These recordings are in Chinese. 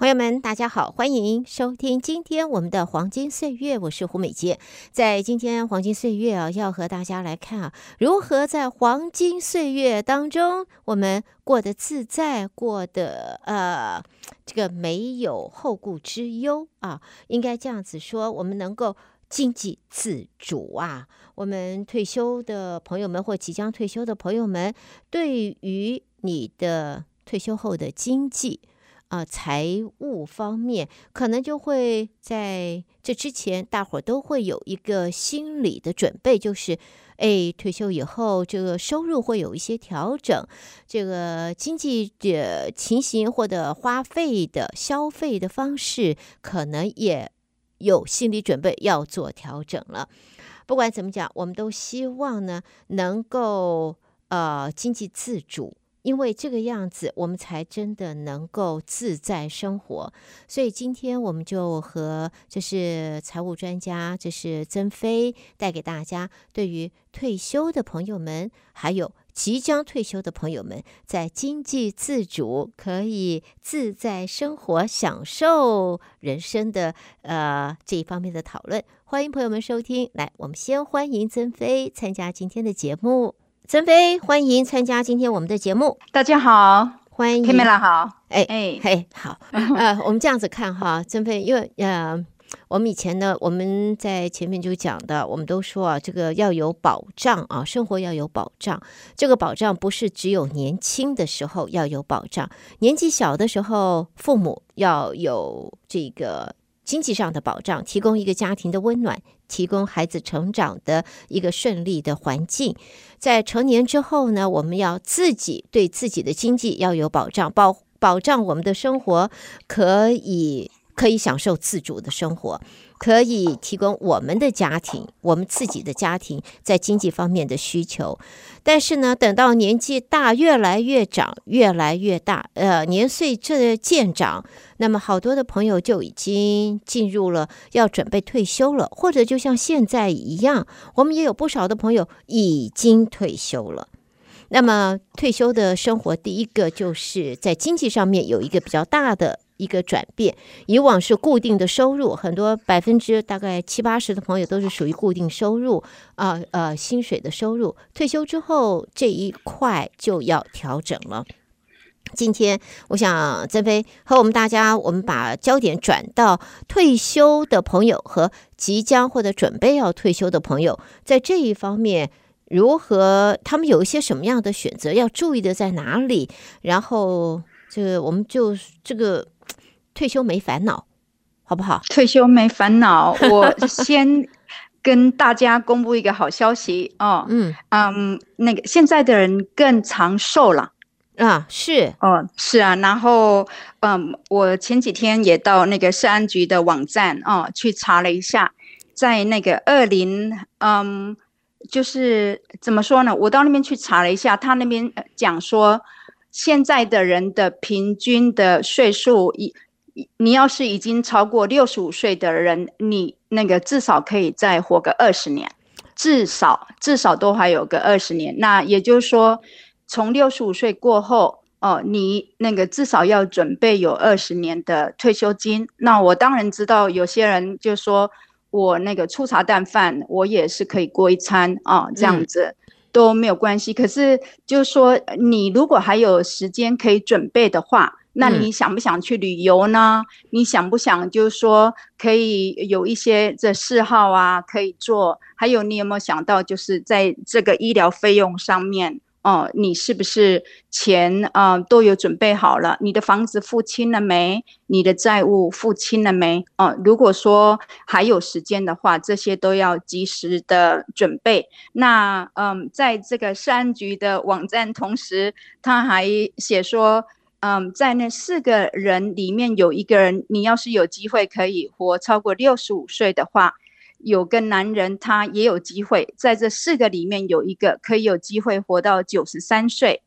朋友们，大家好，欢迎收听今天我们的黄金岁月，我是胡美洁。在今天黄金岁月啊，要和大家来看啊，如何在黄金岁月当中，我们过得自在，过得呃，这个没有后顾之忧啊，应该这样子说，我们能够经济自主啊。我们退休的朋友们或即将退休的朋友们，对于你的退休后的经济。啊，财务方面可能就会在这之前，大伙都会有一个心理的准备，就是，哎，退休以后这个收入会有一些调整，这个经济的情形或者花费的消费的方式，可能也有心理准备要做调整了。不管怎么讲，我们都希望呢，能够呃经济自主。因为这个样子，我们才真的能够自在生活。所以今天我们就和这是财务专家，这是曾飞带给大家，对于退休的朋友们，还有即将退休的朋友们，在经济自主、可以自在生活、享受人生的呃这一方面的讨论。欢迎朋友们收听。来，我们先欢迎曾飞参加今天的节目。曾飞，欢迎参加今天我们的节目。大家好，欢迎。Camilla 好，哎哎嘿，好。呃，我们这样子看哈，曾飞，因为呃，我们以前呢，我们在前面就讲的，我们都说啊，这个要有保障啊，生活要有保障。这个保障不是只有年轻的时候要有保障，年纪小的时候，父母要有这个。经济上的保障，提供一个家庭的温暖，提供孩子成长的一个顺利的环境。在成年之后呢，我们要自己对自己的经济要有保障，保保障我们的生活可以可以享受自主的生活。可以提供我们的家庭，我们自己的家庭在经济方面的需求，但是呢，等到年纪大，越来越长，越来越大，呃，年岁这渐长，那么好多的朋友就已经进入了要准备退休了，或者就像现在一样，我们也有不少的朋友已经退休了。那么退休的生活，第一个就是在经济上面有一个比较大的。一个转变，以往是固定的收入，很多百分之大概七八十的朋友都是属于固定收入啊，呃，薪水的收入。退休之后这一块就要调整了。今天我想曾飞和我们大家，我们把焦点转到退休的朋友和即将或者准备要退休的朋友，在这一方面如何，他们有一些什么样的选择，要注意的在哪里？然后这个我们就这个。退休没烦恼，好不好？退休没烦恼，我先跟大家公布一个好消息哦。嗯嗯，那个现在的人更长寿了啊，是哦，是啊。然后嗯，我前几天也到那个社安局的网站哦去查了一下，在那个二零嗯，就是怎么说呢？我到那边去查了一下，他那边讲说，现在的人的平均的岁数一。你要是已经超过六十五岁的人，你那个至少可以再活个二十年，至少至少都还有个二十年。那也就是说，从六十五岁过后，哦，你那个至少要准备有二十年的退休金。那我当然知道，有些人就说我那个粗茶淡饭，我也是可以过一餐啊，这样子都没有关系。可是就是说，你如果还有时间可以准备的话。那你想不想去旅游呢？嗯、你想不想就是说可以有一些这嗜好啊可以做？还有你有没有想到就是在这个医疗费用上面哦、呃，你是不是钱啊、呃、都有准备好了？你的房子付清了没？你的债务付清了没？哦、呃，如果说还有时间的话，这些都要及时的准备。那嗯、呃，在这个社安局的网站，同时他还写说。嗯，在那四个人里面有一个人，你要是有机会可以活超过六十五岁的话，有个男人他也有机会，在这四个里面有一个可以有机会活到九十三岁，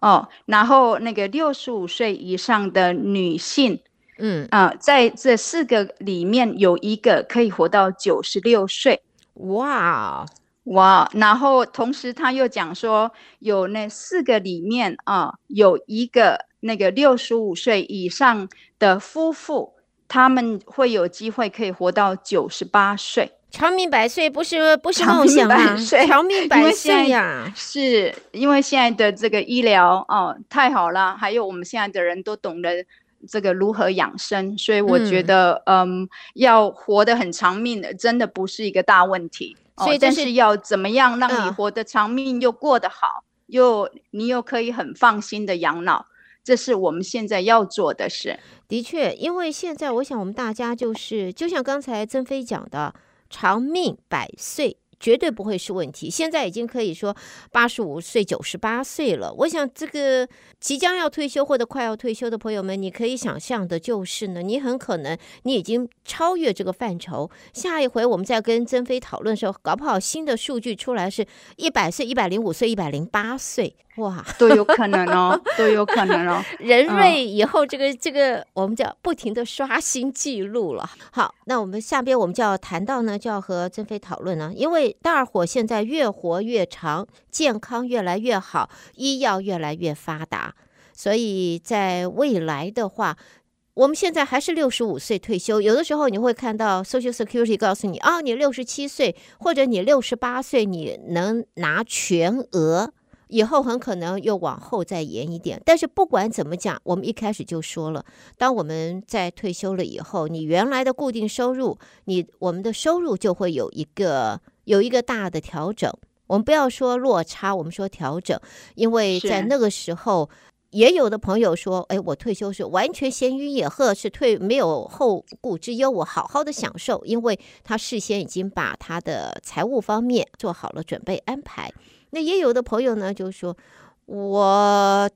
哦，然后那个六十五岁以上的女性，嗯啊，在这四个里面有一个可以活到九十六岁，哇。哇，然后同时他又讲说，有那四个里面啊，有一个那个六十五岁以上的夫妇，他们会有机会可以活到九十八岁。长命百岁不是不是梦想啊，长命百岁呀，是因为现在的这个医疗哦太好了，还有我们现在的人都懂得这个如何养生，所以我觉得嗯，嗯，要活得很长命的，真的不是一个大问题。所以、哦，但是要怎么样让你活得长命又过得好，嗯、又你又可以很放心的养老，这是我们现在要做的事。的确，因为现在我想我们大家就是，就像刚才曾飞讲的。长命百岁绝对不会是问题。现在已经可以说八十五岁、九十八岁了。我想，这个即将要退休或者快要退休的朋友们，你可以想象的就是呢，你很可能你已经超越这个范畴。下一回我们再跟曾飞讨论的时候，搞不好新的数据出来是一百岁、一百零五岁、一百零八岁。哇，都有可能哦，都有可能哦。人类以后这个、嗯、这个，我们叫不停的刷新记录了。好，那我们下边我们就要谈到呢，就要和曾飞讨论了。因为大伙现在越活越长，健康越来越好，医药越来越发达，所以在未来的话，我们现在还是六十五岁退休。有的时候你会看到 Social Security 告诉你，哦，你六十七岁或者你六十八岁，你能拿全额。以后很可能又往后再延一点，但是不管怎么讲，我们一开始就说了，当我们在退休了以后，你原来的固定收入，你我们的收入就会有一个有一个大的调整。我们不要说落差，我们说调整，因为在那个时候，也有的朋友说，哎，我退休是完全闲云野鹤，是退没有后顾之忧，我好好的享受，因为他事先已经把他的财务方面做好了准备安排。那也有的朋友呢，就说我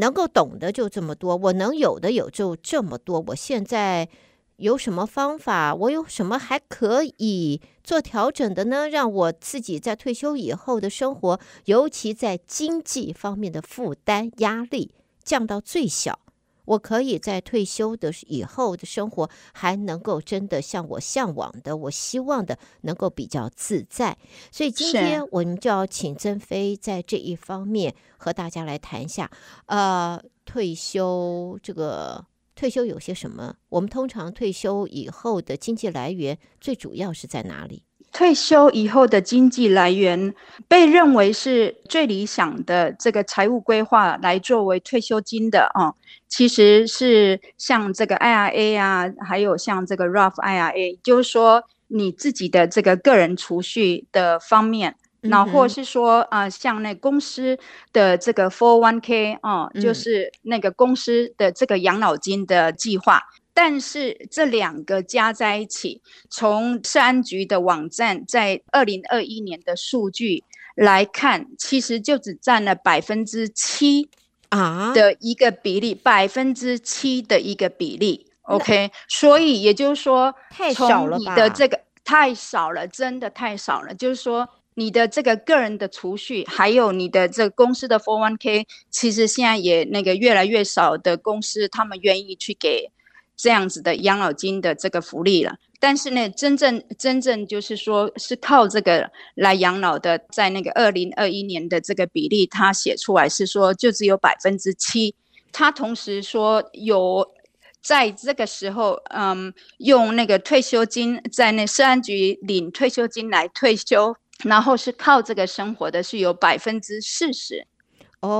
能够懂的就这么多，我能有的有就这么多。我现在有什么方法？我有什么还可以做调整的呢？让我自己在退休以后的生活，尤其在经济方面的负担压力降到最小。我可以在退休的以后的生活还能够真的像我向往的，我希望的能够比较自在。所以今天我们就要请曾飞在这一方面和大家来谈一下。呃，退休这个退休有些什么？我们通常退休以后的经济来源最主要是在哪里？退休以后的经济来源被认为是最理想的这个财务规划来作为退休金的哦，其实是像这个 IRA 啊，还有像这个 Roth IRA，就是说你自己的这个个人储蓄的方面，那或是说啊，像那公司的这个 401k 哦，就是那个公司的这个养老金的计划。但是这两个加在一起，从社安局的网站在二零二一年的数据来看，其实就只占了百分之七啊的一个比例，百分之七的一个比例。OK，所以也就是说，太少了吧？这个太少了，真的太少了。就是说，你的这个个人的储蓄，还有你的这个公司的 401k，其实现在也那个越来越少的公司，他们愿意去给。这样子的养老金的这个福利了，但是呢，真正真正就是说是靠这个来养老的，在那个二零二一年的这个比例，他写出来是说就只有百分之七。他同时说有在这个时候，嗯，用那个退休金在那社安局领退休金来退休，然后是靠这个生活的是有百分之四十。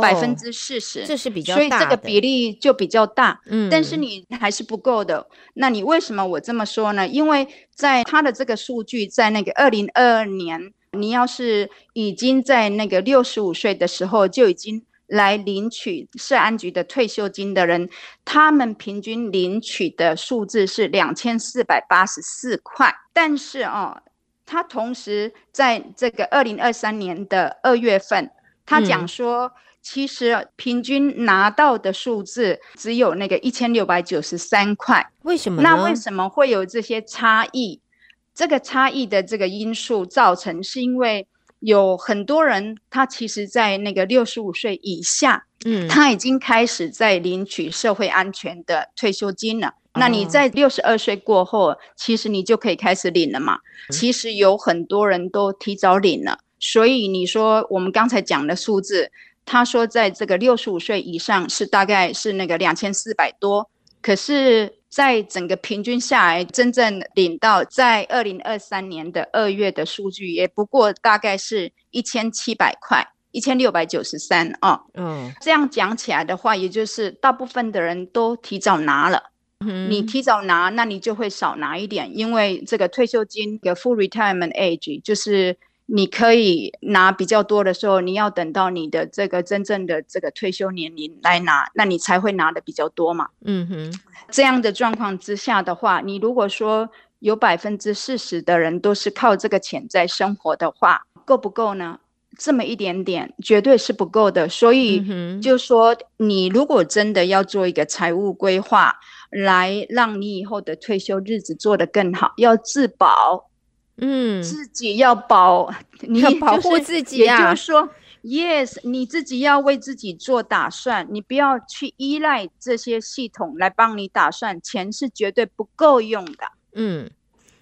百分之四十，这是比较大，所以这个比例就比较大。嗯，但是你还是不够的。那你为什么我这么说呢？因为在他的这个数据，在那个二零二二年，你要是已经在那个六十五岁的时候就已经来领取社安局的退休金的人，他们平均领取的数字是两千四百八十四块。但是哦，他同时在这个二零二三年的二月份，他讲说。嗯其实平均拿到的数字只有那个一千六百九十三块，为什么？那为什么会有这些差异？这个差异的这个因素造成，是因为有很多人他其实，在那个六十五岁以下，嗯，他已经开始在领取社会安全的退休金了。嗯、那你在六十二岁过后，其实你就可以开始领了嘛。嗯、其实有很多人都提早领了，所以你说我们刚才讲的数字。他说，在这个六十五岁以上是大概是那个两千四百多，可是，在整个平均下来，真正领到在二零二三年的二月的数据，也不过大概是一千七百块，一千六百九十三啊。嗯，这样讲起来的话，也就是大部分的人都提早拿了。嗯，你提早拿，那你就会少拿一点，因为这个退休金的 full retirement age 就是。你可以拿比较多的时候，你要等到你的这个真正的这个退休年龄来拿，那你才会拿的比较多嘛。嗯哼，这样的状况之下的话，你如果说有百分之四十的人都是靠这个钱在生活的话，够不够呢？这么一点点绝对是不够的。所以就说，你如果真的要做一个财务规划，来让你以后的退休日子做得更好，要自保。嗯，自己要保，你要保护自己啊。也就是说，yes，你自己要为自己做打算，你不要去依赖这些系统来帮你打算，钱是绝对不够用的。嗯，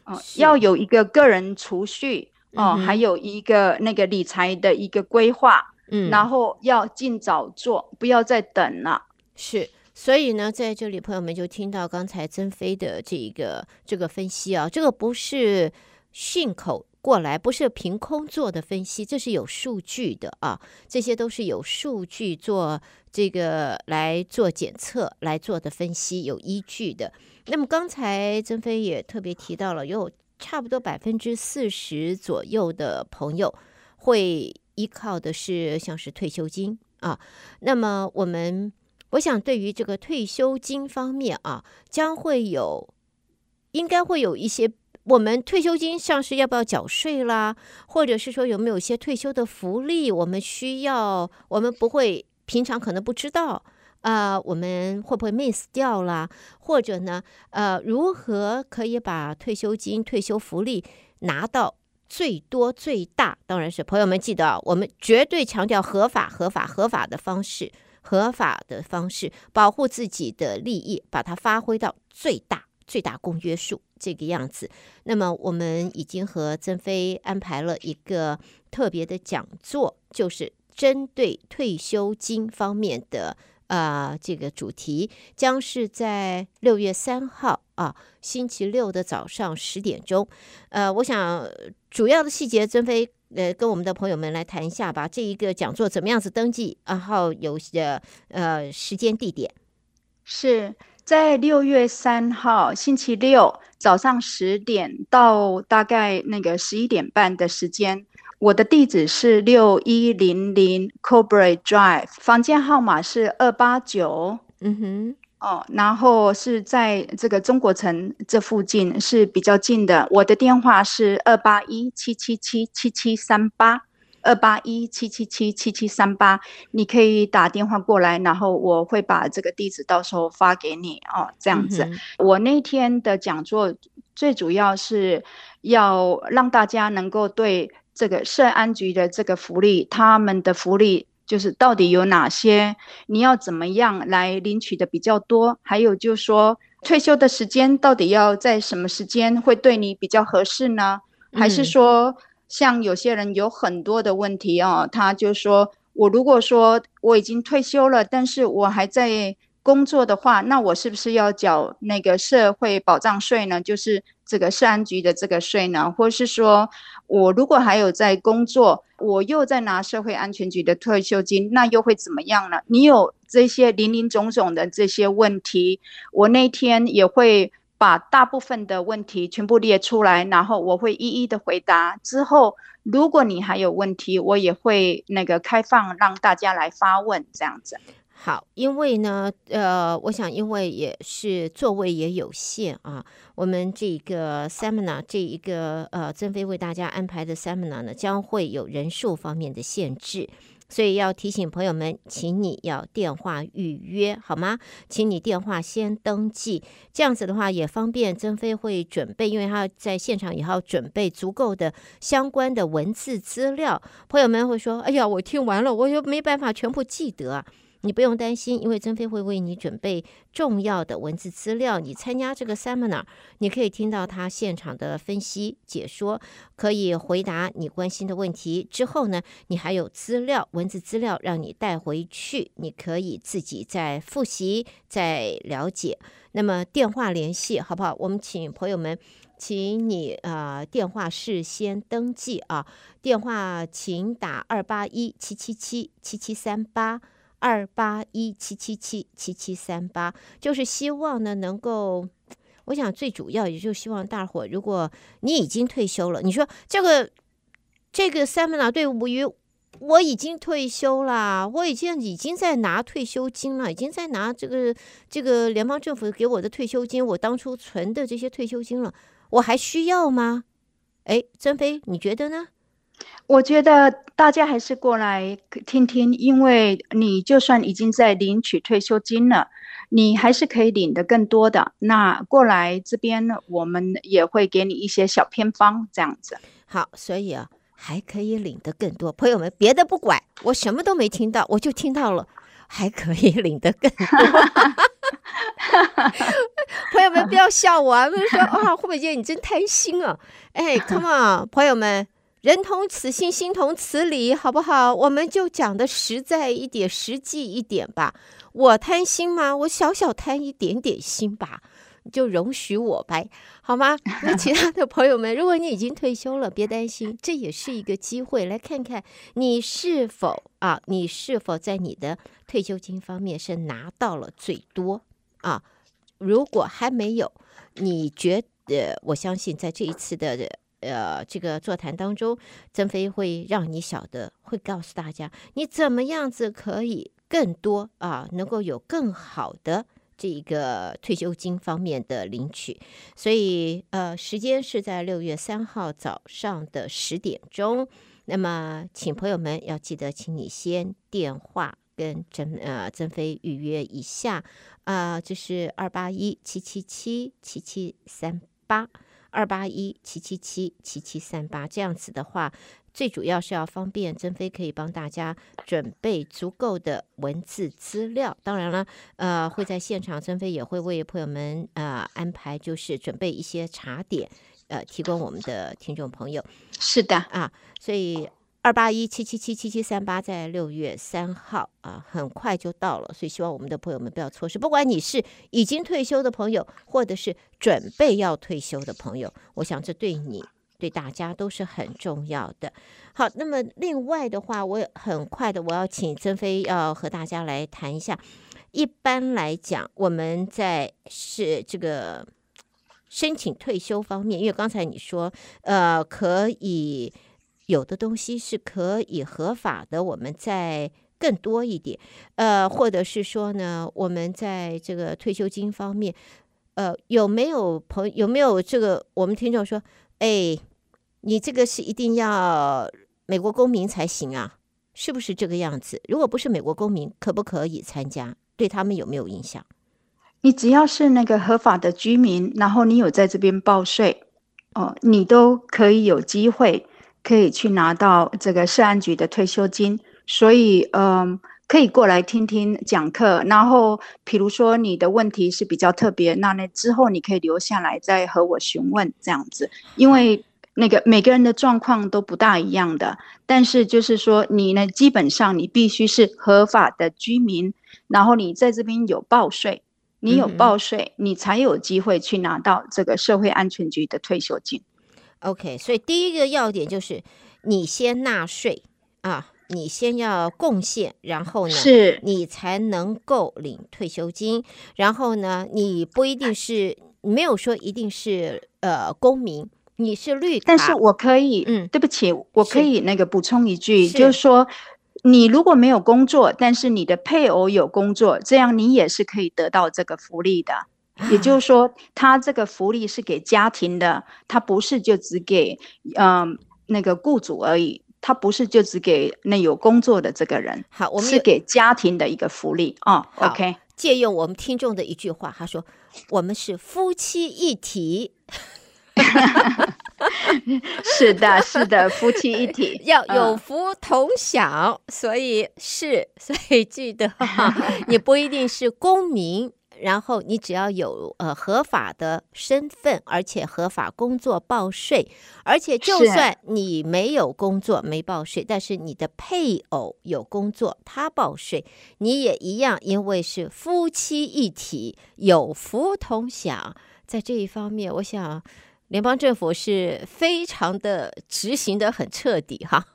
哦，要有一个个人储蓄哦，还有一个那个理财的一个规划，嗯，然后要尽早做，不要再等了。是，所以呢，在这里朋友们就听到刚才曾飞的这个这个分析啊，这个不是。信口过来，不是凭空做的分析，这是有数据的啊，这些都是有数据做这个来做检测来做的分析，有依据的。那么刚才曾飞也特别提到了，有差不多百分之四十左右的朋友会依靠的是像是退休金啊。那么我们我想对于这个退休金方面啊，将会有应该会有一些。我们退休金上是要不要缴税啦，或者是说有没有一些退休的福利，我们需要，我们不会平常可能不知道啊、我们会不会 miss 掉啦？或者呢，呃，如何可以把退休金、退休福利拿到最多最大？当然是朋友们记得，我们绝对强调合法、合法、合法的方式，合法的方式保护自己的利益，把它发挥到最大。最大公约数这个样子，那么我们已经和曾飞安排了一个特别的讲座，就是针对退休金方面的啊、这个主题，将是在六月三号啊星期六的早上十点钟。呃，我想主要的细节，曾飞呃跟我们的朋友们来谈一下吧。这一个讲座怎么样子登记？然后有些呃时间地点是。在六月三号星期六早上十点到大概那个十一点半的时间，我的地址是六一零零 Cobrae Drive，房间号码是二八九。嗯哼，哦，然后是在这个中国城这附近是比较近的。我的电话是二八一七七七七七三八。二八一七七七七七三八，你可以打电话过来，然后我会把这个地址到时候发给你哦。这样子，嗯、我那天的讲座最主要是要让大家能够对这个社安局的这个福利，他们的福利就是到底有哪些，你要怎么样来领取的比较多，还有就是说退休的时间到底要在什么时间会对你比较合适呢？还是说？嗯像有些人有很多的问题哦，他就说，我如果说我已经退休了，但是我还在工作的话，那我是不是要缴那个社会保障税呢？就是这个社安局的这个税呢？或是说我如果还有在工作，我又在拿社会安全局的退休金，那又会怎么样呢？你有这些林林总总的这些问题，我那天也会。把大部分的问题全部列出来，然后我会一一的回答。之后，如果你还有问题，我也会那个开放让大家来发问，这样子。好，因为呢，呃，我想因为也是座位也有限啊，我们这个 seminar 这一个呃，曾飞为大家安排的 seminar 呢，将会有人数方面的限制。所以要提醒朋友们，请你要电话预约好吗？请你电话先登记，这样子的话也方便曾飞会准备，因为他在现场也要准备足够的相关的文字资料。朋友们会说：“哎呀，我听完了，我又没办法全部记得。”你不用担心，因为曾飞会为你准备重要的文字资料。你参加这个 seminar，你可以听到他现场的分析解说，可以回答你关心的问题。之后呢，你还有资料，文字资料让你带回去，你可以自己再复习、再了解。那么电话联系好不好？我们请朋友们，请你啊、呃、电话事先登记啊，电话请打二八一七七七七七三八。二八一七七七七七三八，就是希望呢，能够，我想最主要也就希望大伙，如果你已经退休了，你说这个这个 seminar 对于我已经退休了，我已经已经在拿退休金了，已经在拿这个这个联邦政府给我的退休金，我当初存的这些退休金了，我还需要吗？哎，曾飞，你觉得呢？我觉得大家还是过来听听，因为你就算已经在领取退休金了，你还是可以领得更多的。那过来这边，我们也会给你一些小偏方，这样子。好，所以啊，还可以领得更多。朋友们，别的不管，我什么都没听到，我就听到了，还可以领得更多。朋友们，不要笑我啊！说啊，慧美姐，你真贪心啊！哎，come on，朋友们。人同此心，心同此理，好不好？我们就讲的实在一点，实际一点吧。我贪心吗？我小小贪一点点心吧，就容许我呗，好吗？那其他的朋友们，如果你已经退休了，别担心，这也是一个机会，来看看你是否啊，你是否在你的退休金方面是拿到了最多啊？如果还没有，你觉得？我相信在这一次的。呃，这个座谈当中，曾飞会让你晓得，会告诉大家你怎么样子可以更多啊，能够有更好的这一个退休金方面的领取。所以，呃，时间是在六月三号早上的十点钟。那么，请朋友们要记得，请你先电话跟曾呃曾飞预约一下啊，这是二八一七七七七七三八。二八一七七七七七三八，这样子的话，最主要是要方便曾飞可以帮大家准备足够的文字资料。当然了，呃，会在现场，曾飞也会为朋友们呃安排，就是准备一些茶点，呃，提供我们的听众朋友。是的啊，所以。二八一七七七七七三八，在六月三号啊，很快就到了，所以希望我们的朋友们不要错失。不管你是已经退休的朋友，或者是准备要退休的朋友，我想这对你对大家都是很重要的。好，那么另外的话，我很快的我要请曾飞要和大家来谈一下。一般来讲，我们在是这个申请退休方面，因为刚才你说呃可以。有的东西是可以合法的，我们再更多一点，呃，或者是说呢，我们在这个退休金方面，呃，有没有朋友有没有这个我们听众说，哎，你这个是一定要美国公民才行啊？是不是这个样子？如果不是美国公民，可不可以参加？对他们有没有影响？你只要是那个合法的居民，然后你有在这边报税，哦，你都可以有机会。可以去拿到这个社安局的退休金，所以嗯，可以过来听听讲课。然后，比如说你的问题是比较特别，那那之后你可以留下来再和我询问这样子。因为那个每个人的状况都不大一样的，但是就是说你呢，基本上你必须是合法的居民，然后你在这边有报税，你有报税，你才有机会去拿到这个社会安全局的退休金。OK，所以第一个要点就是你先纳税啊，你先要贡献，然后呢，是你才能够领退休金。然后呢，你不一定是没有说一定是呃公民，你是绿卡，但是我可以，嗯，对不起，我可以那个补充一句，是就是说你如果没有工作，但是你的配偶有工作，这样你也是可以得到这个福利的。也就是说，他这个福利是给家庭的，他不是就只给嗯、呃、那个雇主而已，他不是就只给那有工作的这个人。好，我们是给家庭的一个福利啊。好 OK，借用我们听众的一句话，他说：“我们是夫妻一体。”是的，是的，夫妻一体 要有福同享，嗯、所以是，所以记得哈，你不一定是公民。然后你只要有呃合法的身份，而且合法工作报税，而且就算你没有工作没报税，但是你的配偶有工作他报税，你也一样，因为是夫妻一体，有福同享。在这一方面，我想联邦政府是非常的执行的很彻底哈。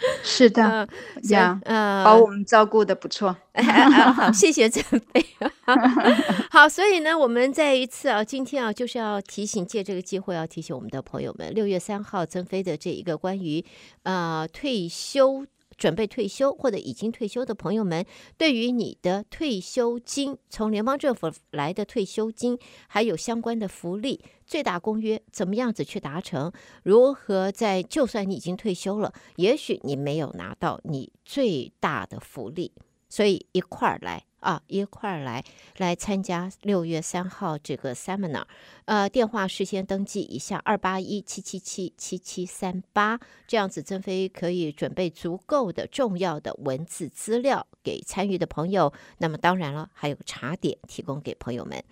是的，这样，呃，把我们照顾的不错。好，谢谢曾飞。好，所以呢，我们再一次啊，今天啊，就是要提醒，借这个机会要提醒我们的朋友们，六月三号曾飞的这一个关于呃退休。准备退休或者已经退休的朋友们，对于你的退休金，从联邦政府来的退休金，还有相关的福利，最大公约怎么样子去达成？如何在就算你已经退休了，也许你没有拿到你最大的福利，所以一块儿来。啊，一块儿来来参加六月三号这个 seminar，呃，电话事先登记一下二八一七七七七七三八，这样子曾飞可以准备足够的重要的文字资料给参与的朋友。那么当然了，还有茶点提供给朋友们。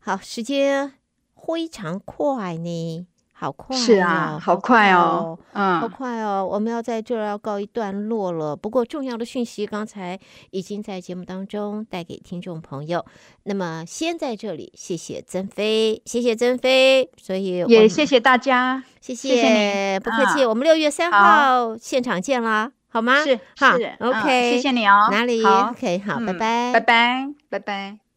好，时间非常快呢。好快，哦，是啊，好快哦，嗯，好快哦，我们要在这儿要告一段落了。不过重要的讯息刚才已经在节目当中带给听众朋友。那么先在这里谢谢曾飞，谢谢曾飞，所以也谢谢大家，谢谢，谢谢，不客气。嗯、我们六月三号现场见啦，好吗？是，好是，OK，嗯、谢谢你哦。哪里？OK，好，嗯、拜拜，拜拜，拜拜。